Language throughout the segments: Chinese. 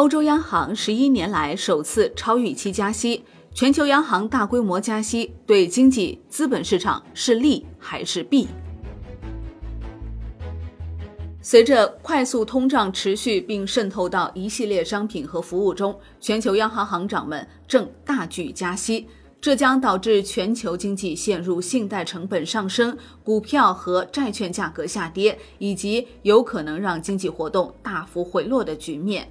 欧洲央行十一年来首次超预期加息，全球央行大规模加息对经济、资本市场是利还是弊？随着快速通胀持续并渗透到一系列商品和服务中，全球央行行长们正大举加息，这将导致全球经济陷入信贷成本上升、股票和债券价格下跌，以及有可能让经济活动大幅回落的局面。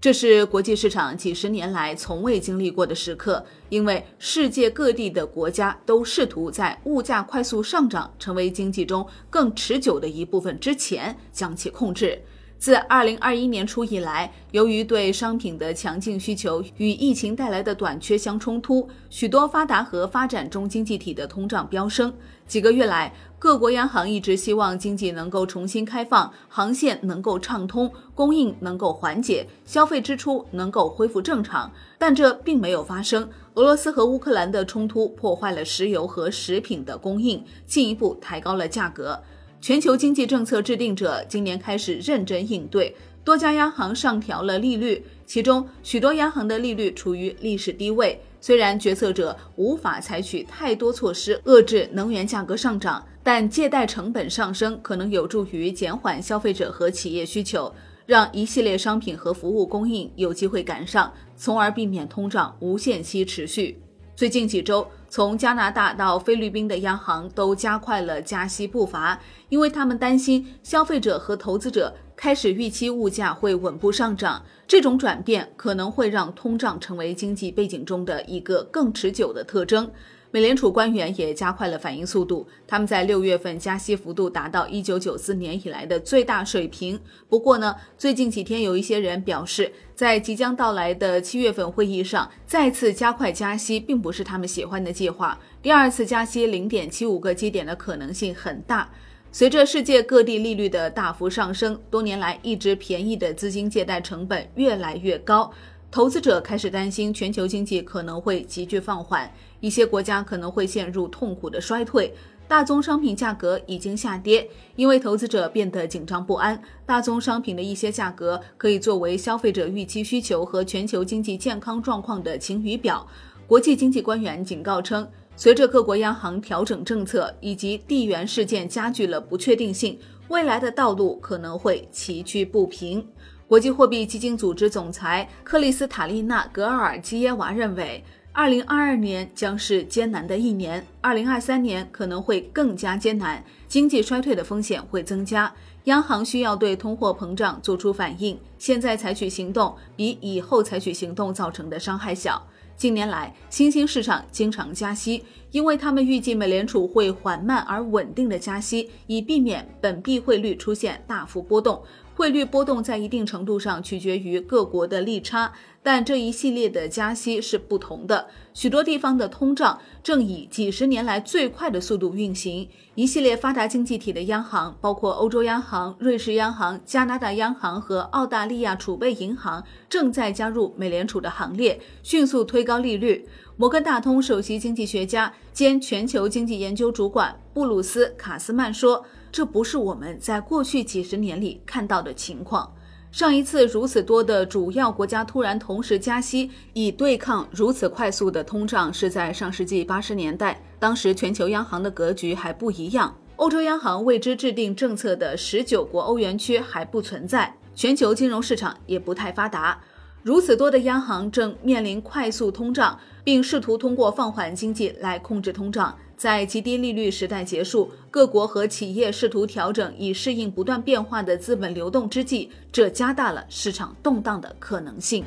这是国际市场几十年来从未经历过的时刻，因为世界各地的国家都试图在物价快速上涨成为经济中更持久的一部分之前将其控制。自2021年初以来，由于对商品的强劲需求与疫情带来的短缺相冲突，许多发达和发展中经济体的通胀飙升。几个月来，各国央行一直希望经济能够重新开放，航线能够畅通，供应能够缓解，消费支出能够恢复正常，但这并没有发生。俄罗斯和乌克兰的冲突破坏了石油和食品的供应，进一步抬高了价格。全球经济政策制定者今年开始认真应对，多家央行上调了利率，其中许多央行的利率处于历史低位。虽然决策者无法采取太多措施遏制能源价格上涨，但借贷成本上升可能有助于减缓消费者和企业需求，让一系列商品和服务供应有机会赶上，从而避免通胀无限期持续。最近几周，从加拿大到菲律宾的央行都加快了加息步伐，因为他们担心消费者和投资者开始预期物价会稳步上涨。这种转变可能会让通胀成为经济背景中的一个更持久的特征。美联储官员也加快了反应速度，他们在六月份加息幅度达到一九九四年以来的最大水平。不过呢，最近几天有一些人表示，在即将到来的七月份会议上再次加快加息，并不是他们喜欢的计划。第二次加息零点七五个基点的可能性很大。随着世界各地利率的大幅上升，多年来一直便宜的资金借贷成本越来越高。投资者开始担心全球经济可能会急剧放缓，一些国家可能会陷入痛苦的衰退。大宗商品价格已经下跌，因为投资者变得紧张不安。大宗商品的一些价格可以作为消费者预期需求和全球经济健康状况的晴雨表。国际经济官员警告称，随着各国央行调整政策以及地缘事件加剧了不确定性，未来的道路可能会崎岖不平。国际货币基金组织总裁克里斯塔利娜·格尔基耶娃认为，2022年将是艰难的一年，2023年可能会更加艰难，经济衰退的风险会增加，央行需要对通货膨胀做出反应，现在采取行动比以后采取行动造成的伤害小。近年来，新兴市场经常加息，因为他们预计美联储会缓慢而稳定的加息，以避免本币汇率出现大幅波动。汇率波动在一定程度上取决于各国的利差，但这一系列的加息是不同的。许多地方的通胀正以几十年来最快的速度运行。一系列发达经济体的央行，包括欧洲央行、瑞士央行、加拿大央行和澳大利亚储备银行，正在加入美联储的行列，迅速推高利率。摩根大通首席经济学家兼全球经济研究主管布鲁斯·卡斯曼说。这不是我们在过去几十年里看到的情况。上一次如此多的主要国家突然同时加息，以对抗如此快速的通胀，是在上世纪八十年代。当时全球央行的格局还不一样，欧洲央行为之制定政策的十九国欧元区还不存在，全球金融市场也不太发达。如此多的央行正面临快速通胀，并试图通过放缓经济来控制通胀。在极低利率时代结束，各国和企业试图调整以适应不断变化的资本流动之际，这加大了市场动荡的可能性。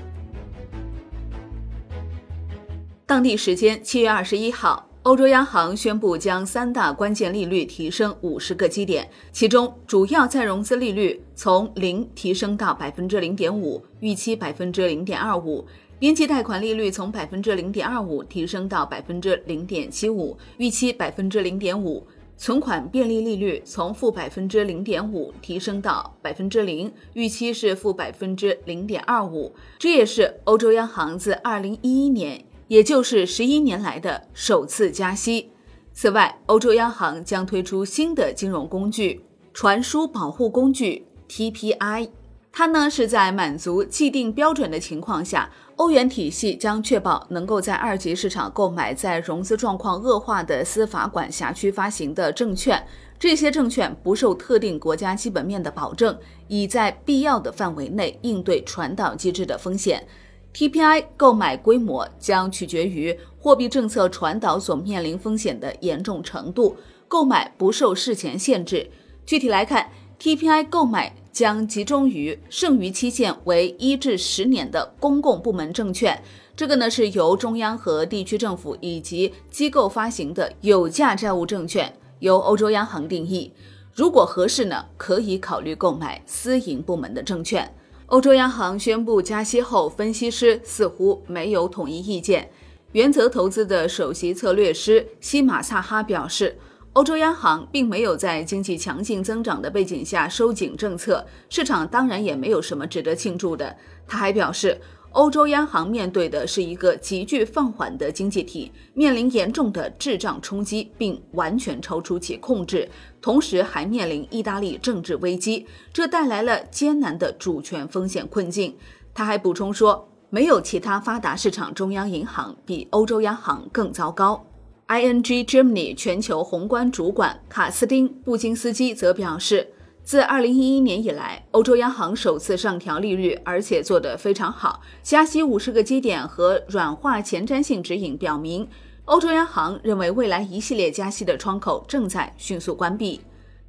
当地时间七月二十一号，欧洲央行宣布将三大关键利率提升五十个基点，其中主要再融资利率从零提升到百分之零点五，预期百分之零点二五。边际贷款利率从百分之零点二五提升到百分之零点七五，预期百分之零点五；存款便利利率从负百分之零点五提升到百分之零，预期是负百分之零点二五。这也是欧洲央行自二零一一年，也就是十一年来的首次加息。此外，欧洲央行将推出新的金融工具——传输保护工具 TPI。它呢是在满足既定标准的情况下，欧元体系将确保能够在二级市场购买在融资状况恶化的司法管辖区发行的证券。这些证券不受特定国家基本面的保证，以在必要的范围内应对传导机制的风险。TPI 购买规模将取决于货币政策传导所面临风险的严重程度，购买不受事前限制。具体来看，TPI 购买。将集中于剩余期限为一至十年的公共部门证券，这个呢是由中央和地区政府以及机构发行的有价债务证券，由欧洲央行定义。如果合适呢，可以考虑购买私营部门的证券。欧洲央行宣布加息后，分析师似乎没有统一意见。原则投资的首席策略师西马萨哈表示。欧洲央行并没有在经济强劲增长的背景下收紧政策，市场当然也没有什么值得庆祝的。他还表示，欧洲央行面对的是一个急剧放缓的经济体，面临严重的滞胀冲击，并完全超出其控制，同时还面临意大利政治危机，这带来了艰难的主权风险困境。他还补充说，没有其他发达市场中央银行比欧洲央行更糟糕。ING Germany 全球宏观主管卡斯丁·布金斯基则表示，自2011年以来，欧洲央行首次上调利率，而且做得非常好。加息50个基点和软化前瞻性指引表明，欧洲央行认为未来一系列加息的窗口正在迅速关闭。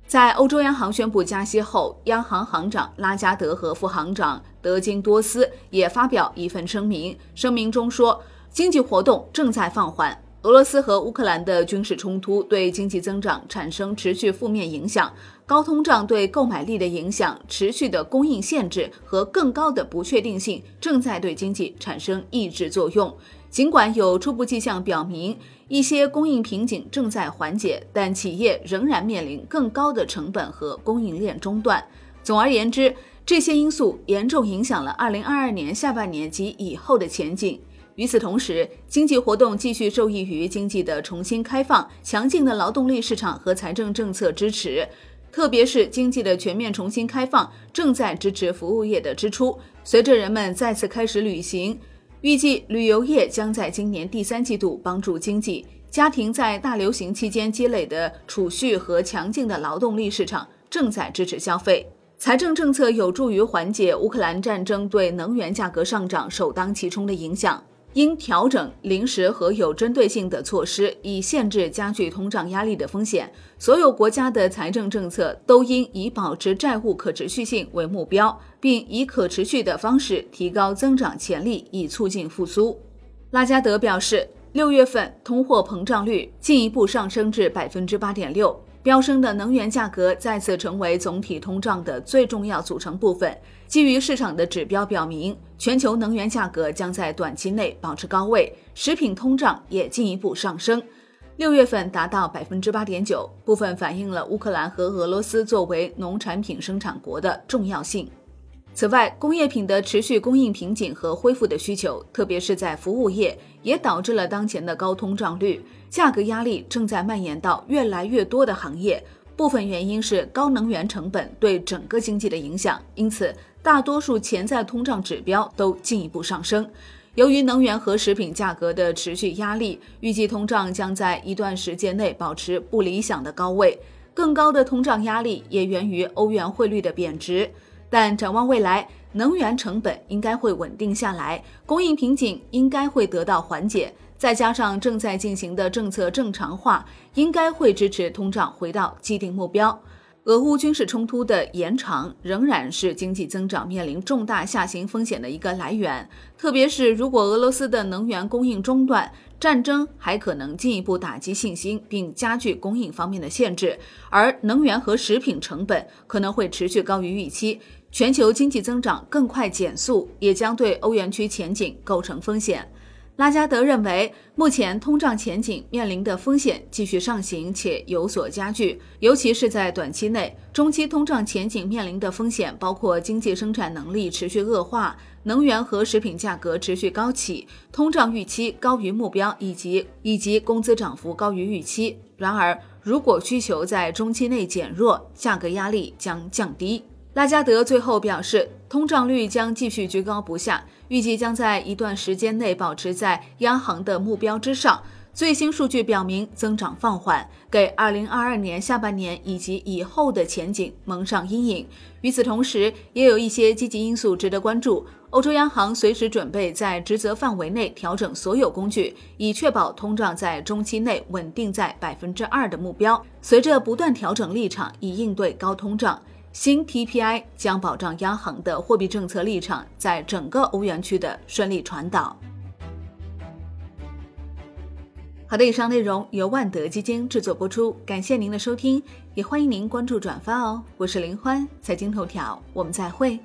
在欧洲央行宣布加息后，央行行长拉加德和副行长德金多斯也发表一份声明，声明中说，经济活动正在放缓。俄罗斯和乌克兰的军事冲突对经济增长产生持续负面影响，高通胀对购买力的影响、持续的供应限制和更高的不确定性正在对经济产生抑制作用。尽管有初步迹象表明一些供应瓶颈正在缓解，但企业仍然面临更高的成本和供应链中断。总而言之，这些因素严重影响了2022年下半年及以后的前景。与此同时，经济活动继续受益于经济的重新开放、强劲的劳动力市场和财政政策支持，特别是经济的全面重新开放正在支持服务业的支出。随着人们再次开始旅行，预计旅游业将在今年第三季度帮助经济。家庭在大流行期间积累的储蓄和强劲的劳动力市场正在支持消费。财政政策有助于缓解乌克兰战争对能源价格上涨首当其冲的影响。应调整临时和有针对性的措施，以限制加剧通胀压力的风险。所有国家的财政政策都应以保持债务可持续性为目标，并以可持续的方式提高增长潜力，以促进复苏。拉加德表示，六月份通货膨胀率进一步上升至百分之八点六。飙升的能源价格再次成为总体通胀的最重要组成部分。基于市场的指标表明，全球能源价格将在短期内保持高位，食品通胀也进一步上升。六月份达到百分之八点九，部分反映了乌克兰和俄罗斯作为农产品生产国的重要性。此外，工业品的持续供应瓶颈和恢复的需求，特别是在服务业，也导致了当前的高通胀率。价格压力正在蔓延到越来越多的行业。部分原因是高能源成本对整个经济的影响，因此大多数潜在通胀指标都进一步上升。由于能源和食品价格的持续压力，预计通胀将在一段时间内保持不理想的高位。更高的通胀压力也源于欧元汇率的贬值。但展望未来，能源成本应该会稳定下来，供应瓶颈应该会得到缓解，再加上正在进行的政策正常化，应该会支持通胀回到既定目标。俄乌军事冲突的延长仍然是经济增长面临重大下行风险的一个来源，特别是如果俄罗斯的能源供应中断，战争还可能进一步打击信心，并加剧供应方面的限制，而能源和食品成本可能会持续高于预期。全球经济增长更快减速，也将对欧元区前景构成风险。拉加德认为，目前通胀前景面临的风险继续上行且有所加剧，尤其是在短期内。中期通胀前景面临的风险包括经济生产能力持续恶化、能源和食品价格持续高企、通胀预期高于目标以及以及工资涨幅高于预期。然而，如果需求在中期内减弱，价格压力将降低。拉加德最后表示，通胀率将继续居高不下，预计将在一段时间内保持在央行的目标之上。最新数据表明，增长放缓，给2022年下半年以及以后的前景蒙上阴影。与此同时，也有一些积极因素值得关注。欧洲央行随时准备在职责范围内调整所有工具，以确保通胀在中期内稳定在百分之二的目标。随着不断调整立场以应对高通胀，新 TPI 将保障央行的货币政策立场在整个欧元区的顺利传导。好的，以上内容由万德基金制作播出，感谢您的收听，也欢迎您关注转发哦。我是林欢，财经头条，我们再会。